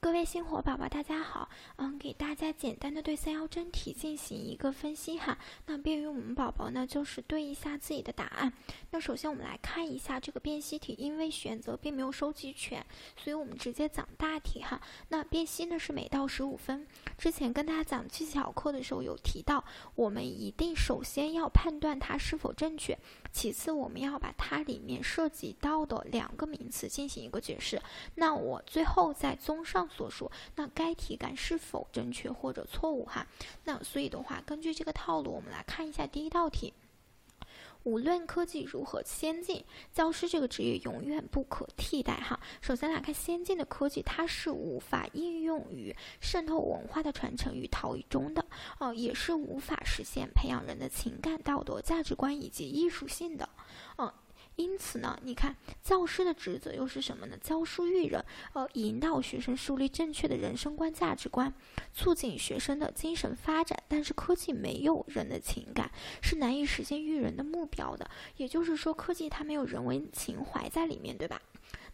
各位星火宝宝，大家好。嗯，给大家简单的对三幺真题进行一个分析哈，那便于我们宝宝呢，就是对一下自己的答案。那首先我们来看一下这个辨析题，因为选择并没有收集全，所以我们直接讲大题哈。那辨析呢是每道十五分。之前跟大家讲技巧课的时候有提到，我们一定首先要判断它是否正确，其次我们要把它里面涉及到的两个名词进行一个解释。那我最后再综上。所述，那该题干是否正确或者错误哈？那所以的话，根据这个套路，我们来看一下第一道题。无论科技如何先进，教师这个职业永远不可替代哈。首先来看先进的科技，它是无法应用于渗透文化的传承与陶艺中的哦，也是无法实现培养人的情感、道德、价值观以及艺术性的，嗯。因此呢，你看教师的职责又是什么呢？教书育人，呃，引导学生树立正确的人生观、价值观，促进学生的精神发展。但是科技没有人的情感，是难以实现育人的目标的。也就是说，科技它没有人文情怀在里面，对吧？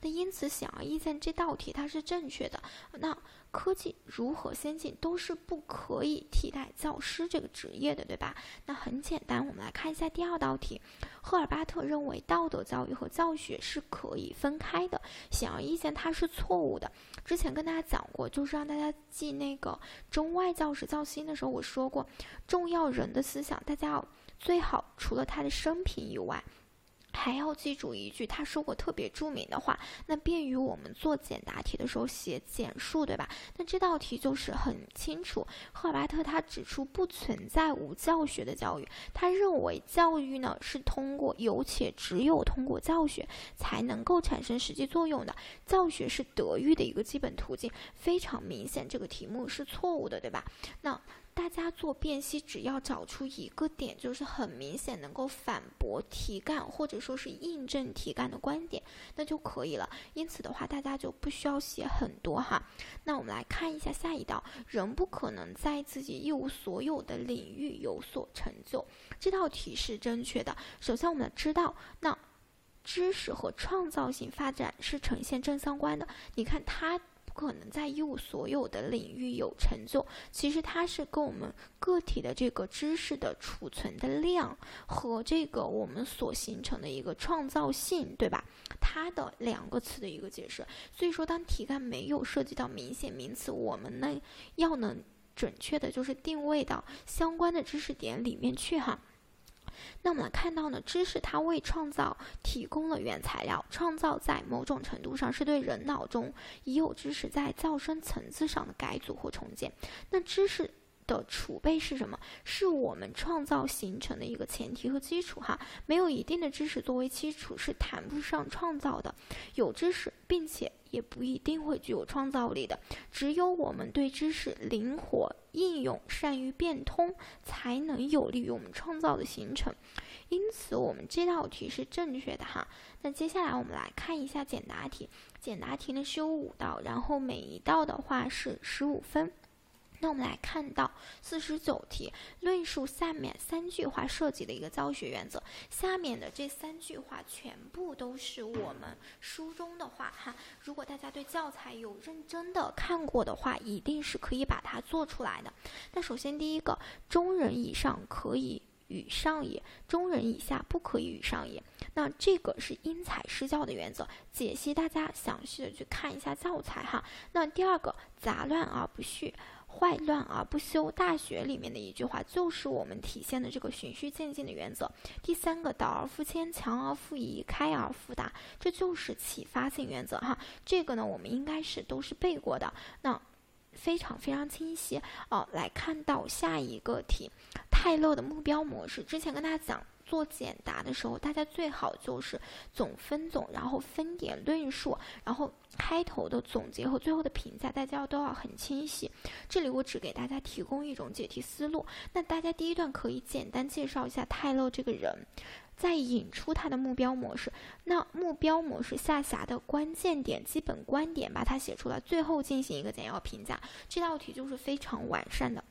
那因此，显而易见，这道题它是正确的。那科技如何先进，都是不可以替代教师这个职业的，对吧？那很简单，我们来看一下第二道题。赫尔巴特认为道德教育和教学是可以分开的，显而易见，它是错误的。之前跟大家讲过，就是让大家记那个中外教史教新的时候，我说过，重要人的思想，大家要最好除了他的生平以外。还要记住一句他说过特别著名的话，那便于我们做简答题的时候写简述，对吧？那这道题就是很清楚，赫尔巴特他指出不存在无教学的教育，他认为教育呢是通过有且只有通过教学才能够产生实际作用的，教学是德育的一个基本途径。非常明显，这个题目是错误的，对吧？那。大家做辨析，只要找出一个点，就是很明显能够反驳题干或者说是印证题干的观点，那就可以了。因此的话，大家就不需要写很多哈。那我们来看一下下一道：人不可能在自己一无所有的领域有所成就。这道题是正确的。首先，我们知道，那知识和创造性发展是呈现正相关的。你看它。可能在一无所有的领域有成就，其实它是跟我们个体的这个知识的储存的量和这个我们所形成的一个创造性，对吧？它的两个词的一个解释。所以说，当题干没有涉及到明显名词，我们呢要能准确的就是定位到相关的知识点里面去哈。那我们看到呢，知识它为创造提供了原材料，创造在某种程度上是对人脑中已有知识在较深层次上的改组或重建。那知识。的储备是什么？是我们创造形成的一个前提和基础哈。没有一定的知识作为基础，是谈不上创造的。有知识，并且也不一定会具有创造力的。只有我们对知识灵活应用、善于变通，才能有利于我们创造的形成。因此，我们这道题是正确的哈。那接下来我们来看一下简答题。简答题呢是有五道，然后每一道的话是十五分。那我们来看到四十九题，论述下面三句话涉及的一个教学原则。下面的这三句话全部都是我们书中的话哈。如果大家对教材有认真的看过的话，一定是可以把它做出来的。那首先第一个，中人以上可以与上也，中人以下不可以与上也。那这个是因材施教的原则。解析大家详细的去看一下教材哈。那第二个，杂乱而不序。坏乱而不休，《大学》里面的一句话就是我们体现的这个循序渐进的原则。第三个，导而复牵，强而复移，开而复达，这就是启发性原则哈。这个呢，我们应该是都是背过的，那非常非常清晰哦。来看到下一个题，泰勒的目标模式，之前跟大家讲。做简答的时候，大家最好就是总分总，然后分点论述，然后开头的总结和最后的评价，大家要都要很清晰。这里我只给大家提供一种解题思路。那大家第一段可以简单介绍一下泰勒这个人，再引出他的目标模式。那目标模式下辖的关键点、基本观点，把它写出来，最后进行一个简要评价。这道题就是非常完善的。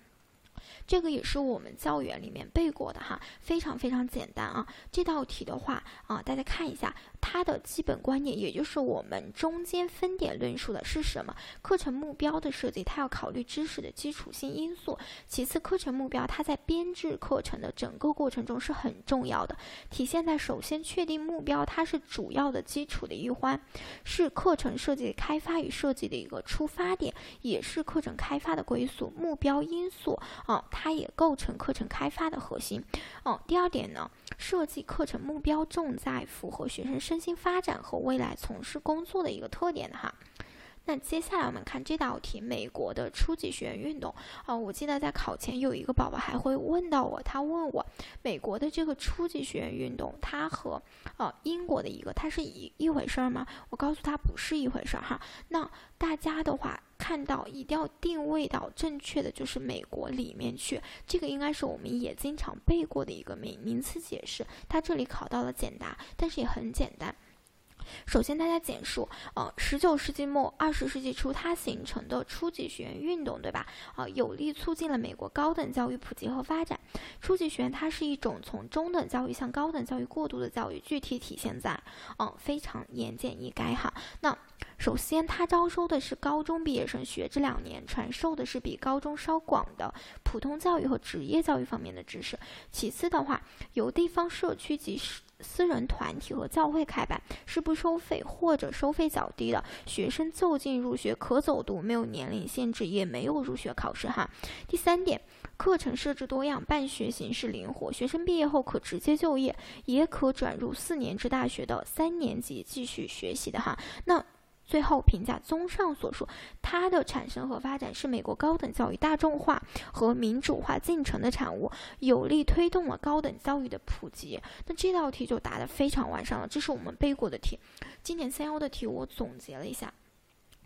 这个也是我们教员里面背过的哈，非常非常简单啊。这道题的话啊，大家看一下，它的基本观念，也就是我们中间分点论述的是什么？课程目标的设计，它要考虑知识的基础性因素。其次，课程目标它在编制课程的整个过程中是很重要的，体现在首先确定目标，它是主要的基础的一环，是课程设计开发与设计的一个出发点，也是课程开发的归宿。目标因素啊，它也构成课程开发的核心。哦，第二点呢，设计课程目标重在符合学生身心发展和未来从事工作的一个特点的哈。那接下来我们看这道题，美国的初级学员运动啊，我记得在考前有一个宝宝还会问到我，他问我美国的这个初级学员运动，它和呃英国的一个它是一一回事儿吗？我告诉他不是一回事儿哈。那大家的话看到一定要定位到正确的就是美国里面去，这个应该是我们也经常背过的一个名名词解释，它这里考到了简答，但是也很简单。首先，大家简述，呃，十九世纪末二十世纪初，它形成的初级学院运动，对吧？啊，有力促进了美国高等教育普及和发展。初级学院它是一种从中等教育向高等教育过渡的教育，具体体现在，嗯，非常言简意赅哈。那首先，它招收的是高中毕业生，学这两年，传授的是比高中稍广的普通教育和职业教育方面的知识。其次的话，由地方社区及私人团体和教会开办，是不收费或者收费较低的，学生就近入学，可走读，没有年龄限制，也没有入学考试哈。第三点，课程设置多样，办学形式灵活，学生毕业后可直接就业，也可转入四年制大学的三年级继续学习的哈。那。最后评价，综上所述，它的产生和发展是美国高等教育大众化和民主化进程的产物，有力推动了高等教育的普及。那这道题就答得非常完善了，这是我们背过的题。今年三幺的题我总结了一下。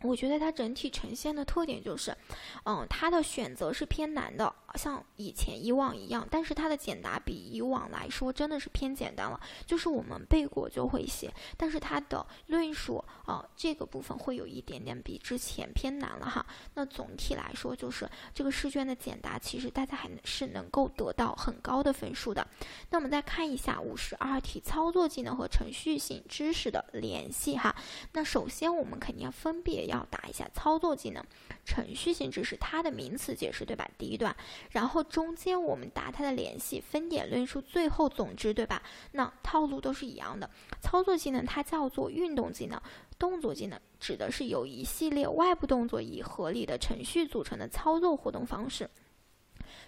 我觉得它整体呈现的特点就是，嗯，它的选择是偏难的，像以前以往一样，但是它的简答比以往来说真的是偏简单了，就是我们背过就会写，但是它的论述啊这个部分会有一点点比之前偏难了哈。那总体来说就是这个试卷的简答，其实大家还是能够得到很高的分数的。那我们再看一下五十二题操作技能和程序性知识的联系哈。那首先我们肯定要分别。要答一下操作技能，程序性知识它的名词解释，对吧？第一段，然后中间我们答它的联系，分点论述，最后总之，对吧？那套路都是一样的。操作技能它叫做运动技能，动作技能指的是由一系列外部动作以合理的程序组成的操作活动方式。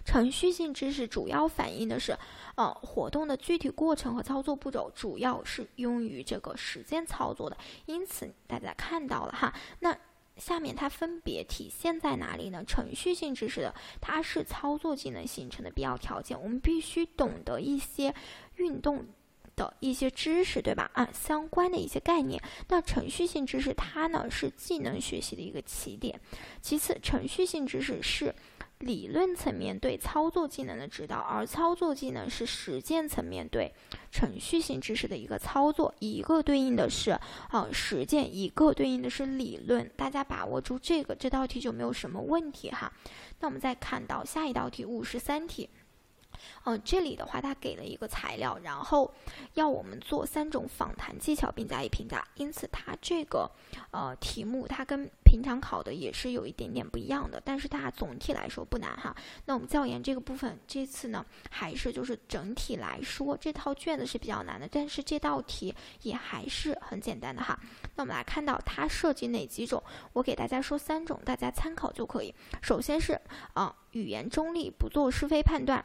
程序性知识主要反映的是，呃，活动的具体过程和操作步骤，主要是用于这个实践操作的。因此，大家看到了哈，那下面它分别体现在哪里呢？程序性知识的，它是操作技能形成的必要条件，我们必须懂得一些运动的一些知识，对吧？啊，相关的一些概念。那程序性知识它呢是技能学习的一个起点。其次，程序性知识是。理论层面对操作技能的指导，而操作技能是实践层面对程序性知识的一个操作，一个对应的是啊实践，一个对应的是理论。大家把握住这个，这道题就没有什么问题哈。那我们再看到下一道题，五十三题。嗯，这里的话，它给了一个材料，然后要我们做三种访谈技巧并加以评价。因此，它这个呃题目，它跟平常考的也是有一点点不一样的，但是它总体来说不难哈。那我们教研这个部分，这次呢还是就是整体来说，这套卷子是比较难的，但是这道题也还是很简单的哈。那我们来看到它涉及哪几种？我给大家说三种，大家参考就可以。首先是啊，语言中立，不做是非判断。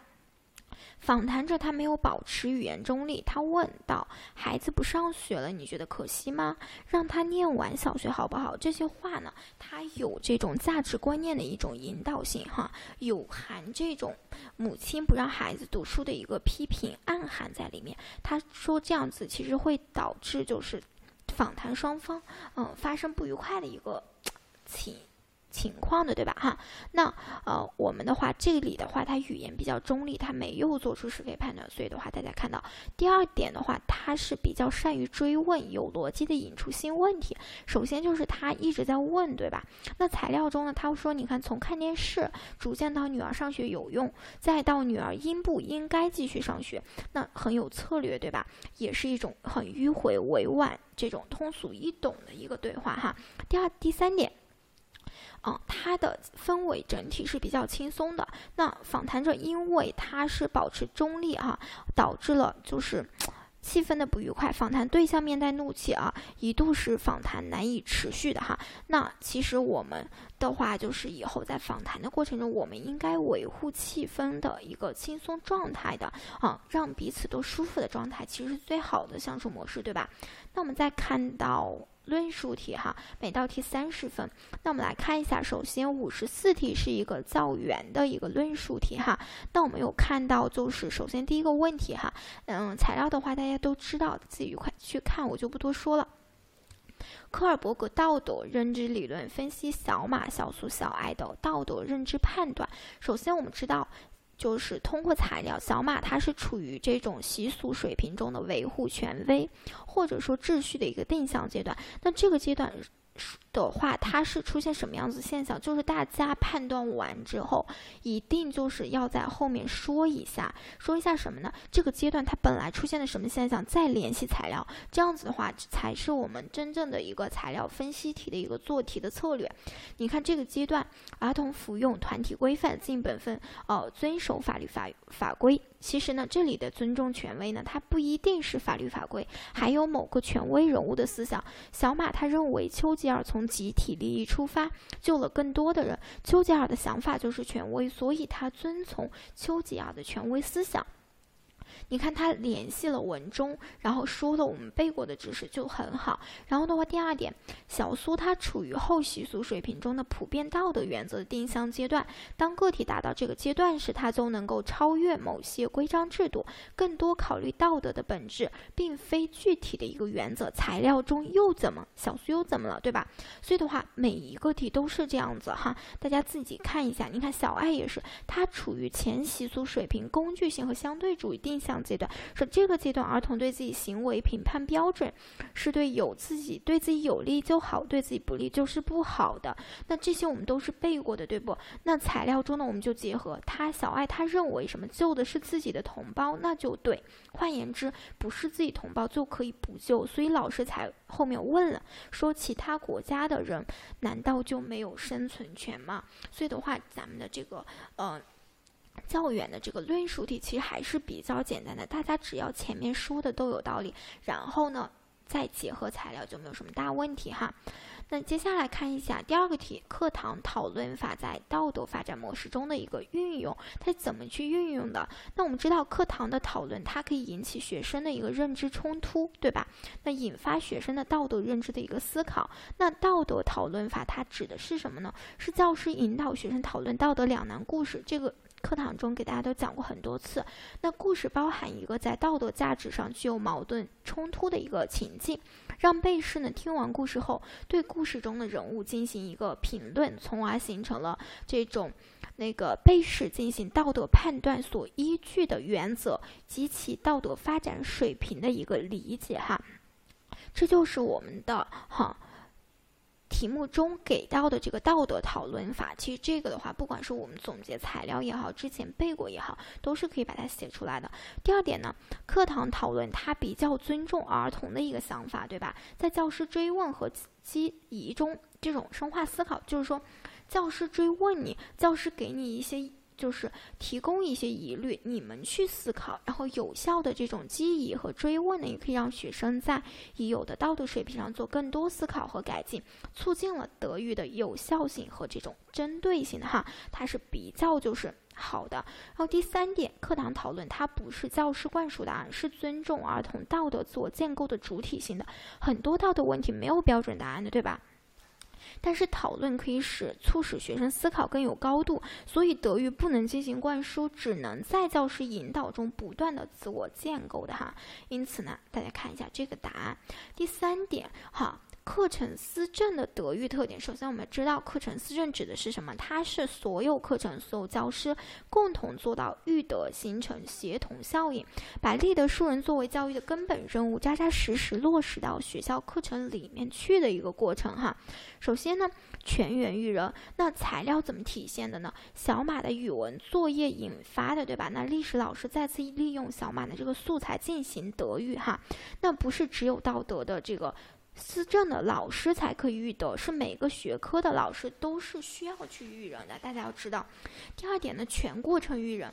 访谈者他没有保持语言中立，他问道：“孩子不上学了，你觉得可惜吗？让他念完小学好不好？”这些话呢，他有这种价值观念的一种引导性，哈，有含这种母亲不让孩子读书的一个批评暗含在里面。他说这样子其实会导致就是访谈双方嗯发生不愉快的一个情。情况的，对吧？哈，那呃，我们的话，这里的话，它语言比较中立，它没有做出是非判断，所以的话，大家看到第二点的话，它是比较善于追问，有逻辑的引出新问题。首先就是他一直在问，对吧？那材料中呢，他说，你看，从看电视逐渐到女儿上学有用，再到女儿应不应该继续上学，那很有策略，对吧？也是一种很迂回委婉、这种通俗易懂的一个对话，哈。第二、第三点。啊，它的氛围整体是比较轻松的。那访谈者因为他是保持中立啊，导致了就是气氛的不愉快。访谈对象面带怒气啊，一度是访谈难以持续的哈。那其实我们的话就是以后在访谈的过程中，我们应该维护气氛的一个轻松状态的啊，让彼此都舒服的状态，其实是最好的相处模式，对吧？那我们再看到。论述题哈，每道题三十分。那我们来看一下，首先五十四题是一个造园的一个论述题哈。那我们有看到，就是首先第一个问题哈，嗯，材料的话大家都知道，自己愉快去看，我就不多说了。科尔伯格道德认知理论分析小马、小苏、小爱的道德认知判断。首先我们知道。就是通过材料，小马它是处于这种习俗水平中的维护权威，或者说秩序的一个定向阶段。那这个阶段。的话，它是出现什么样子现象？就是大家判断完之后，一定就是要在后面说一下，说一下什么呢？这个阶段它本来出现的什么现象？再联系材料，这样子的话才是我们真正的一个材料分析题的一个做题的策略。你看这个阶段，儿童服用团体规范，尽本分，呃，遵守法律法法规。其实呢，这里的尊重权威呢，它不一定是法律法规，还有某个权威人物的思想。小马他认为丘吉尔从集体利益出发，救了更多的人。丘吉尔的想法就是权威，所以他遵从丘吉尔的权威思想。你看他联系了文中，然后说了我们背过的知识就很好。然后的话，第二点，小苏他处于后习俗水平中的普遍道德原则的定向阶段。当个体达到这个阶段时，他就能够超越某些规章制度，更多考虑道德的本质，并非具体的一个原则。材料中又怎么？小苏又怎么了？对吧？所以的话，每一个题都是这样子哈，大家自己看一下。你看小爱也是，他处于前习俗水平，工具性和相对主义定向。阶段说这个阶段，儿童对自己行为评判标准是对有自己对自己有利就好，对自己不利就是不好的。那这些我们都是背过的，对不？那材料中呢，我们就结合他小爱他认为什么救的是自己的同胞，那就对。换言之，不是自己同胞就可以不救，所以老师才后面问了，说其他国家的人难道就没有生存权吗？所以的话，咱们的这个呃。较远的这个论述题其实还是比较简单的，大家只要前面说的都有道理，然后呢再结合材料就没有什么大问题哈。那接下来看一下第二个题，课堂讨论法在道德发展模式中的一个运用，它怎么去运用的？那我们知道课堂的讨论它可以引起学生的一个认知冲突，对吧？那引发学生的道德认知的一个思考。那道德讨论法它指的是什么呢？是教师引导学生讨论道德两难故事，这个。课堂中给大家都讲过很多次，那故事包含一个在道德价值上具有矛盾冲突的一个情境，让被试呢听完故事后，对故事中的人物进行一个评论，从而形成了这种那个被试进行道德判断所依据的原则及其道德发展水平的一个理解哈，这就是我们的哈。题目中给到的这个道德讨论法，其实这个的话，不管是我们总结材料也好，之前背过也好，都是可以把它写出来的。第二点呢，课堂讨论它比较尊重儿童的一个想法，对吧？在教师追问和激疑中，这种深化思考，就是说，教师追问你，教师给你一些。就是提供一些疑虑，你们去思考，然后有效的这种记忆和追问呢，也可以让学生在已有的道德水平上做更多思考和改进，促进了德育的有效性和这种针对性的哈，它是比较就是好的。然后第三点，课堂讨论它不是教师灌输答案，是尊重儿童道德自我建构的主体性的，很多道德问题没有标准答案的，对吧？但是讨论可以使促使学生思考更有高度，所以德育不能进行灌输，只能在教师引导中不断的自我建构的哈。因此呢，大家看一下这个答案。第三点哈，课程思政的德育特点，首先我们知道课程思政指的是什么？它是所有课程、所有教师共同做到育德，形成协同效应，把立德树人作为教育的根本任务，扎扎实实落实到学校课程里面去的一个过程哈。首先呢，全员育人，那材料怎么体现的呢？小马的语文作业引发的，对吧？那历史老师再次利用小马的这个素材进行德育哈，那不是只有道德的这个。思政的老师才可以育德，是每个学科的老师都是需要去育人的。大家要知道，第二点呢，全过程育人。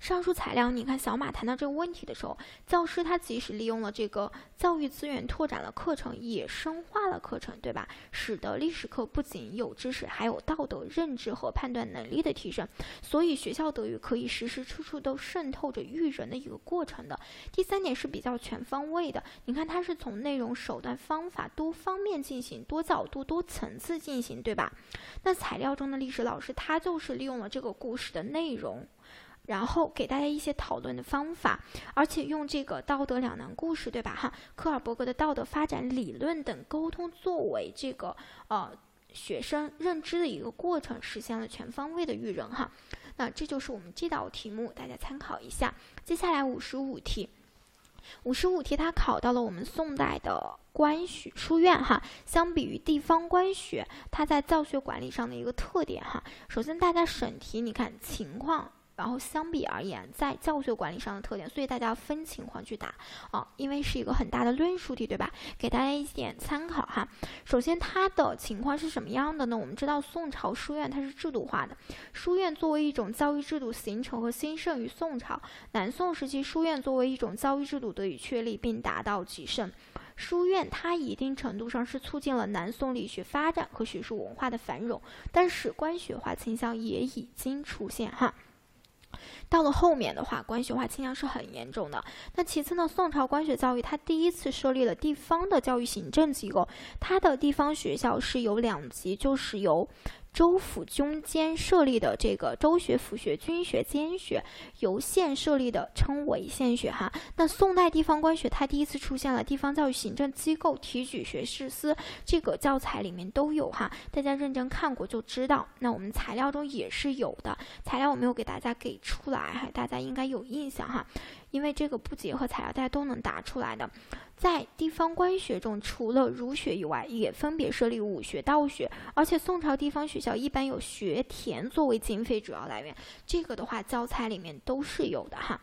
上述材料，你看小马谈到这个问题的时候，教师他即使利用了这个教育资源，拓展了课程，也深化了课程，对吧？使得历史课不仅有知识，还有道德、认知和判断能力的提升。所以学校德育可以时时处处都渗透着育人的一个过程的。第三点是比较全方位的，你看它是从内容、手段、方法多方面进行，多角度、多层次进行，对吧？那材料中的历史老师，他就是利用了这个故事的内容。然后给大家一些讨论的方法，而且用这个道德两难故事，对吧？哈，科尔伯格的道德发展理论等沟通作为这个呃学生认知的一个过程，实现了全方位的育人哈。那这就是我们这道题目，大家参考一下。接下来五十五题，五十五题它考到了我们宋代的官学书院哈。相比于地方官学，它在教学管理上的一个特点哈。首先，大家审题，你看情况。然后相比而言，在教学管理上的特点，所以大家要分情况去答啊，因为是一个很大的论述题，对吧？给大家一点参考哈。首先，它的情况是什么样的呢？我们知道宋朝书院它是制度化的，书院作为一种教育制度形成和兴盛于宋朝。南宋时期，书院作为一种教育制度得以确立并达到极盛。书院它一定程度上是促进了南宋理学发展和学术文化的繁荣，但是官学化倾向也已经出现哈。到了后面的话，官学化倾向是很严重的。那其次呢，宋朝官学教育它第一次设立了地方的教育行政机构，它的地方学校是有两级，就是由。州府军监设立的这个州学、府学、军学、监学，由县设立的称为县学哈。那宋代地方官学它第一次出现了地方教育行政机构提举学士司，这个教材里面都有哈，大家认真看过就知道。那我们材料中也是有的，材料我没有给大家给出来哈，大家应该有印象哈。因为这个不结合材料，大家都能答出来的。在地方官学中，除了儒学以外，也分别设立武学、道学。而且宋朝地方学校一般有学田作为经费主要来源，这个的话教材里面都是有的哈。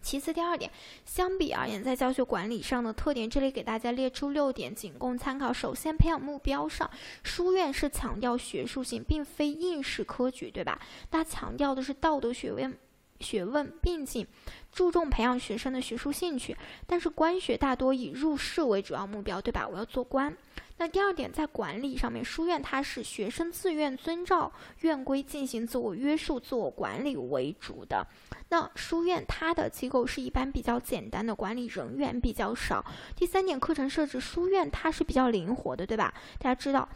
其次，第二点，相比而言，在教学管理上的特点，这里给大家列出六点，仅供参考。首先，培养目标上，书院是强调学术性，并非应试科举，对吧？它强调的是道德学问。学问并进，注重培养学生的学术兴趣，但是官学大多以入仕为主要目标，对吧？我要做官。那第二点，在管理上面，书院它是学生自愿遵照院规进行自我约束、自我管理为主的。那书院它的机构是一般比较简单的，管理人员比较少。第三点，课程设置，书院它是比较灵活的，对吧？大家知道。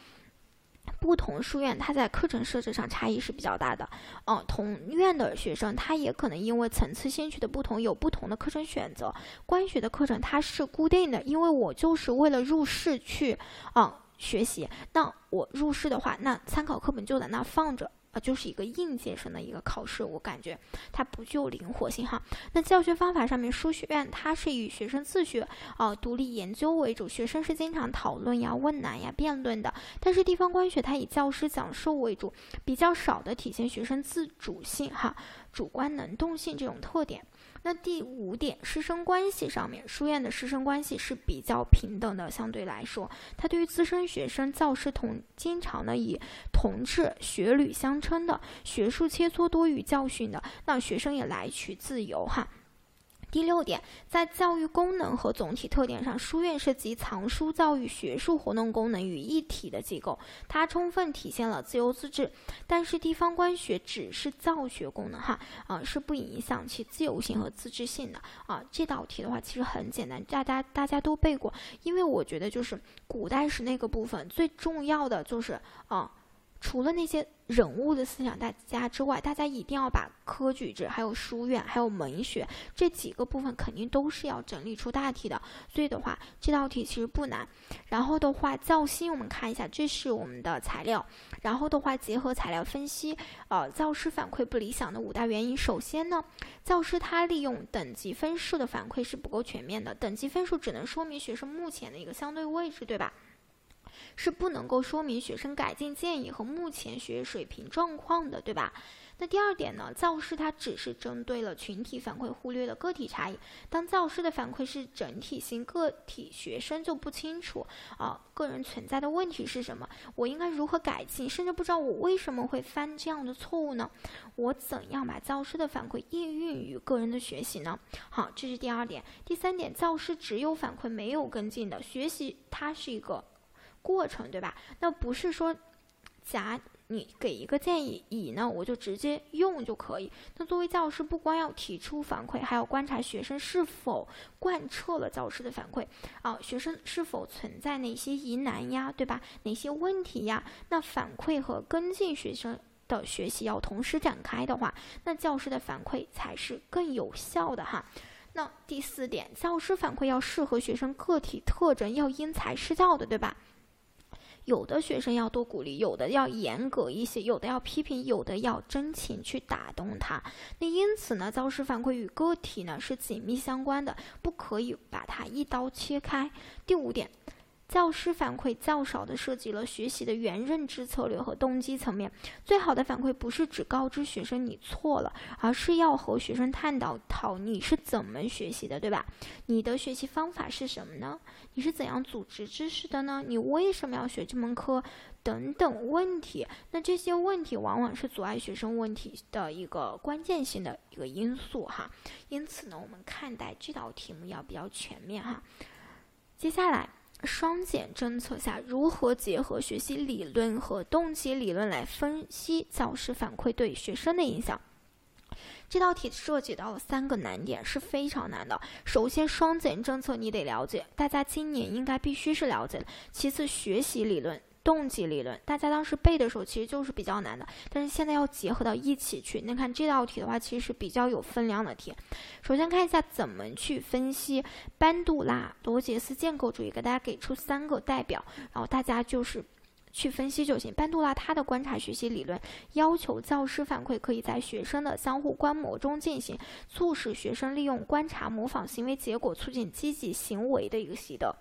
不同书院，它在课程设置上差异是比较大的。嗯，同院的学生，他也可能因为层次兴趣的不同，有不同的课程选择。官学的课程它是固定的，因为我就是为了入试去，啊，学习。那我入试的话，那参考课本就在那放着。啊，就是一个应届生的一个考试，我感觉它不具有灵活性哈。那教学方法上面，书学院它是以学生自学啊、独立研究为主，学生是经常讨论呀、问难呀、辩论的。但是地方官学它以教师讲授为主，比较少的体现学生自主性哈、主观能动性这种特点。那第五点，师生关系上面，书院的师生关系是比较平等的，相对来说，它对于资深学生，教师同经常呢以同志、学旅相称的，学术切磋多与教训的，那学生也来去自由哈。第六点，在教育功能和总体特点上，书院是集藏书教育、学术活动功能于一体的机构，它充分体现了自由自治。但是地方官学只是教学功能，哈啊，是不影响其自由性和自治性的啊。这道题的话其实很简单，大家大家都背过，因为我觉得就是古代史那个部分最重要的就是啊。除了那些人物的思想大家之外，大家一定要把科举制、还有书院、还有文学这几个部分肯定都是要整理出大题的。所以的话，这道题其实不难。然后的话，造星我们看一下，这是我们的材料。然后的话，结合材料分析，呃，教师反馈不理想的五大原因。首先呢，教师他利用等级分数的反馈是不够全面的，等级分数只能说明学生目前的一个相对位置，对吧？是不能够说明学生改进建议和目前学业水平状况的，对吧？那第二点呢？教师他只是针对了群体反馈，忽略了个体差异。当教师的反馈是整体性，个体学生就不清楚啊，个人存在的问题是什么？我应该如何改进？甚至不知道我为什么会犯这样的错误呢？我怎样把教师的反馈应用于个人的学习呢？好，这是第二点。第三点，教师只有反馈没有跟进的学习，它是一个。过程对吧？那不是说，甲你给一个建议，乙呢我就直接用就可以。那作为教师，不光要提出反馈，还要观察学生是否贯彻了教师的反馈啊，学生是否存在哪些疑难呀，对吧？哪些问题呀？那反馈和跟进学生的学习要同时展开的话，那教师的反馈才是更有效的哈。那第四点，教师反馈要适合学生个体特征，要因材施教的，对吧？有的学生要多鼓励，有的要严格一些，有的要批评，有的要真情去打动他。那因此呢，教师反馈与个体呢是紧密相关的，不可以把它一刀切开。第五点。教师反馈较少的涉及了学习的原认知策略和动机层面。最好的反馈不是只告知学生你错了，而是要和学生探讨讨你是怎么学习的，对吧？你的学习方法是什么呢？你是怎样组织知识的呢？你为什么要学这门课？等等问题。那这些问题往往是阻碍学生问题的一个关键性的一个因素哈。因此呢，我们看待这道题目要比较全面哈。接下来。双减政策下，如何结合学习理论和动机理论来分析教师反馈对学生的影响？这道题涉及到了三个难点，是非常难的。首先，双减政策你得了解，大家今年应该必须是了解的。其次，学习理论。动机理论，大家当时背的时候其实就是比较难的，但是现在要结合到一起去。你看这道题的话，其实是比较有分量的题。首先看一下怎么去分析班杜拉罗杰斯建构主义，给大家给出三个代表，然后大家就是去分析就行。班杜拉他的观察学习理论要求教师反馈可以在学生的相互观摩中进行，促使学生利用观察模仿行为结果，促进积极行为的一个习得。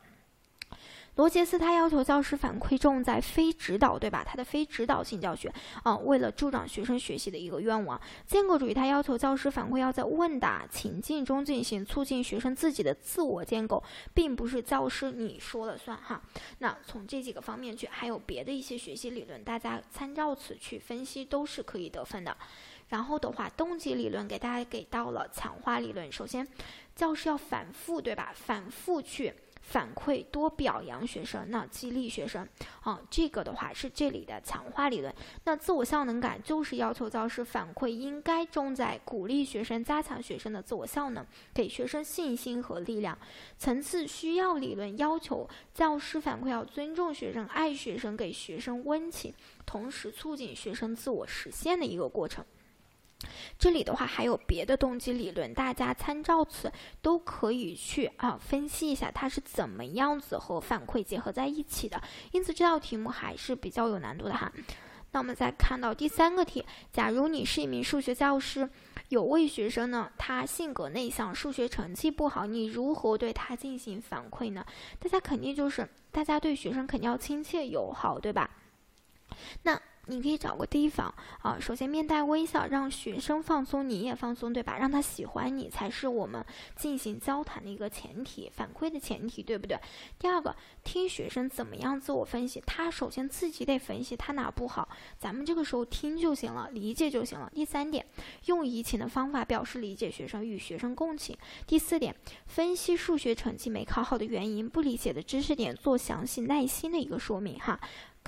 罗杰斯他要求教师反馈重在非指导，对吧？他的非指导性教学，啊，为了助长学生学习的一个愿望。建构主义他要求教师反馈要在问答情境中进行，促进学生自己的自我建构，并不是教师你说了算哈。那从这几个方面去，还有别的一些学习理论，大家参照此去分析都是可以得分的。然后的话，动机理论给大家给到了强化理论。首先，教师要反复，对吧？反复去。反馈多表扬学生，那激励学生，啊，这个的话是这里的强化理论。那自我效能感就是要求教师反馈应该重在鼓励学生，加强学生的自我效能，给学生信心和力量。层次需要理论要求教师反馈要尊重学生，爱学生，给学生温情，同时促进学生自我实现的一个过程。这里的话还有别的动机理论，大家参照此都可以去啊分析一下它是怎么样子和反馈结合在一起的。因此这道题目还是比较有难度的哈。那我们再看到第三个题，假如你是一名数学教师，有位学生呢，他性格内向，数学成绩不好，你如何对他进行反馈呢？大家肯定就是大家对学生肯定要亲切友好，对吧？那。你可以找个地方啊，首先面带微笑，让学生放松，你也放松，对吧？让他喜欢你才是我们进行交谈的一个前提，反馈的前提，对不对？第二个，听学生怎么样自我分析，他首先自己得分析他哪不好，咱们这个时候听就行了，理解就行了。第三点，用移情的方法表示理解学生，与学生共情。第四点，分析数学成绩没考好的原因，不理解的知识点做详细耐心的一个说明哈。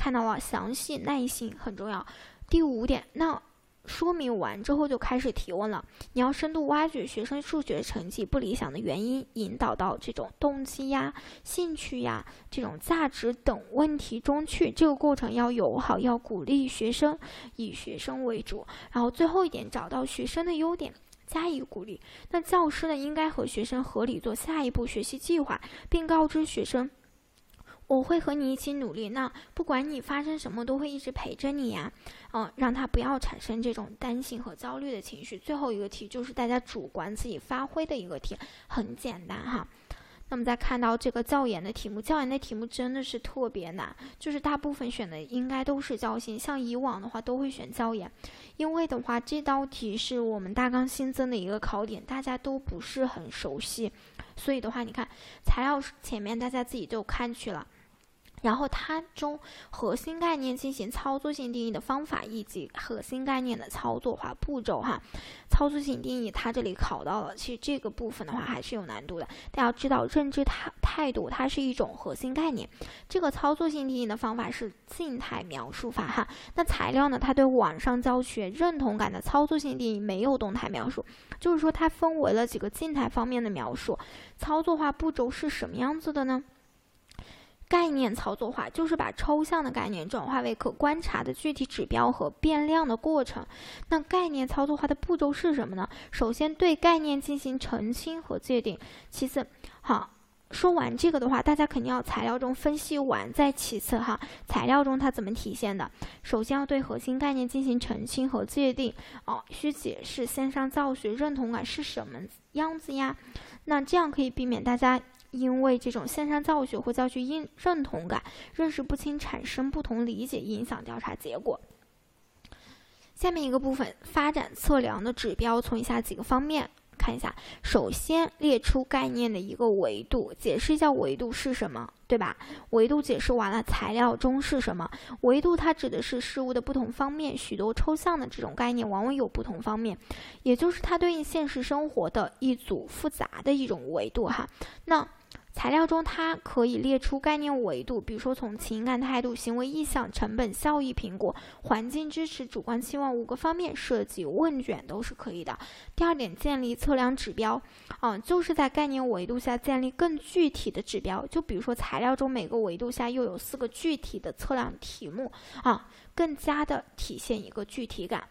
看到了，详细耐心很重要。第五点，那说明完之后，就开始提问了。你要深度挖掘学生数学成绩不理想的原因，引导到这种动机呀、兴趣呀、这种价值等问题中去。这个过程要友好，要鼓励学生，以学生为主。然后最后一点，找到学生的优点，加以鼓励。那教师呢，应该和学生合理做下一步学习计划，并告知学生。我会和你一起努力，那不管你发生什么，都会一直陪着你呀。嗯，让他不要产生这种担心和焦虑的情绪。最后一个题就是大家主观自己发挥的一个题，很简单哈。那么再看到这个教研的题目，教研的题目真的是特别难，就是大部分选的应该都是教心，像以往的话都会选教研，因为的话这道题是我们大纲新增的一个考点，大家都不是很熟悉，所以的话，你看材料前面大家自己就看去了。然后它中核心概念进行操作性定义的方法，以及核心概念的操作化步骤哈。操作性定义它这里考到了，其实这个部分的话还是有难度的。大家要知道，认知态态度它是一种核心概念，这个操作性定义的方法是静态描述法哈。那材料呢，它对网上教学认同感的操作性定义没有动态描述，就是说它分为了几个静态方面的描述。操作化步骤是什么样子的呢？概念操作化就是把抽象的概念转化为可观察的具体指标和变量的过程。那概念操作化的步骤是什么呢？首先对概念进行澄清和界定。其次，好，说完这个的话，大家肯定要材料中分析完再其次哈。材料中它怎么体现的？首先要对核心概念进行澄清和界定。哦，需解释线上教学认同感是什么样子呀？那这样可以避免大家。因为这种线上教学或教学认认同感认识不清，产生不同理解，影响调查结果。下面一个部分，发展测量的指标从以下几个方面看一下。首先列出概念的一个维度，解释一下维度是什么，对吧？维度解释完了，材料中是什么？维度它指的是事物的不同方面，许多抽象的这种概念往往有不同方面，也就是它对应现实生活的一组复杂的一种维度哈。那材料中，它可以列出概念维度，比如说从情感态度、行为意向、成本效益评估、环境支持、主观期望五个方面设计问卷都是可以的。第二点，建立测量指标，啊，就是在概念维度下建立更具体的指标，就比如说材料中每个维度下又有四个具体的测量题目，啊，更加的体现一个具体感。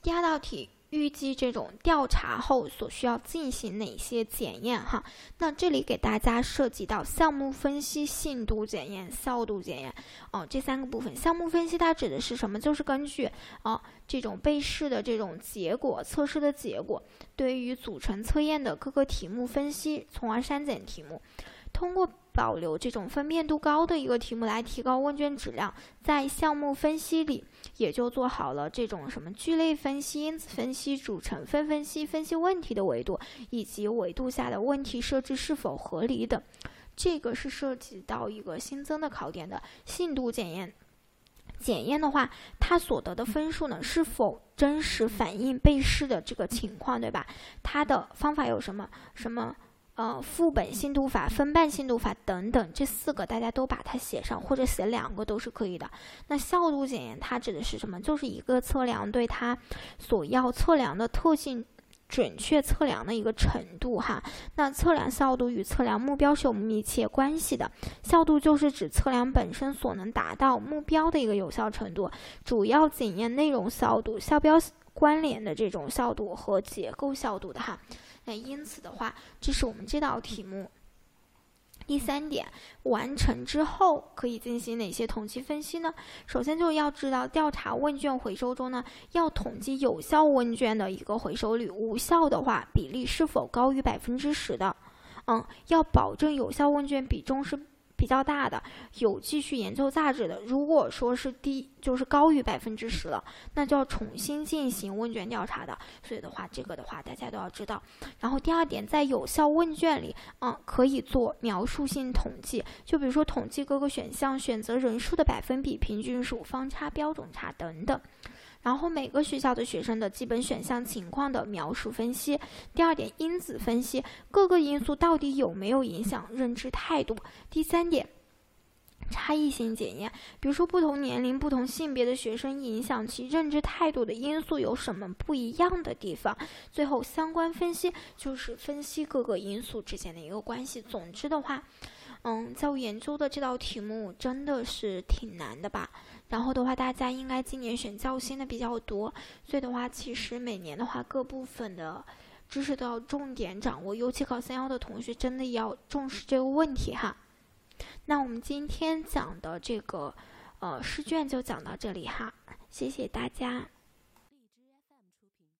第二道题。预计这种调查后所需要进行哪些检验？哈，那这里给大家涉及到项目分析、信度检验、效度检验哦，这三个部分。项目分析它指的是什么？就是根据啊这种被试的这种结果、测试的结果，对于组成测验的各个题目分析，从而删减题目。通过保留这种分辨度高的一个题目来提高问卷质量，在项目分析里也就做好了这种什么聚类分析、因子分析、组成分分析、分析问题的维度，以及维度下的问题设置是否合理等。这个是涉及到一个新增的考点的信度检验。检验的话，它所得的分数呢，是否真实反映被试的这个情况，对吧？它的方法有什么？什么？呃，副本信度法、分半信度法等等，这四个大家都把它写上，或者写两个都是可以的。那效度检验它指的是什么？就是一个测量对它所要测量的特性准确测量的一个程度哈。那测量效度与测量目标是有密切关系的。效度就是指测量本身所能达到目标的一个有效程度，主要检验内容效度、效标关联的这种效度和结构效度的哈。因此的话，这是我们这道题目。第三点，完成之后可以进行哪些统计分析呢？首先就是要知道，调查问卷回收中呢，要统计有效问卷的一个回收率，无效的话比例是否高于百分之十的。嗯，要保证有效问卷比重是。比较大的有继续研究价值的，如果说是低，就是高于百分之十了，那就要重新进行问卷调查的。所以的话，这个的话大家都要知道。然后第二点，在有效问卷里，嗯，可以做描述性统计，就比如说统计各个选项选择人数的百分比、平均数、方差、标准差等等。然后每个学校的学生的基本选项情况的描述分析。第二点，因子分析，各个因素到底有没有影响认知态度。第三点，差异性检验，比如说不同年龄、不同性别的学生影响其认知态度的因素有什么不一样的地方？最后相关分析就是分析各个因素之间的一个关系。总之的话，嗯，在我研究的这道题目真的是挺难的吧？然后的话，大家应该今年选教新的比较多，所以的话，其实每年的话各部分的知识都要重点掌握，尤其考三幺的同学真的要重视这个问题哈。那我们今天讲的这个，呃，试卷就讲到这里哈，谢谢大家。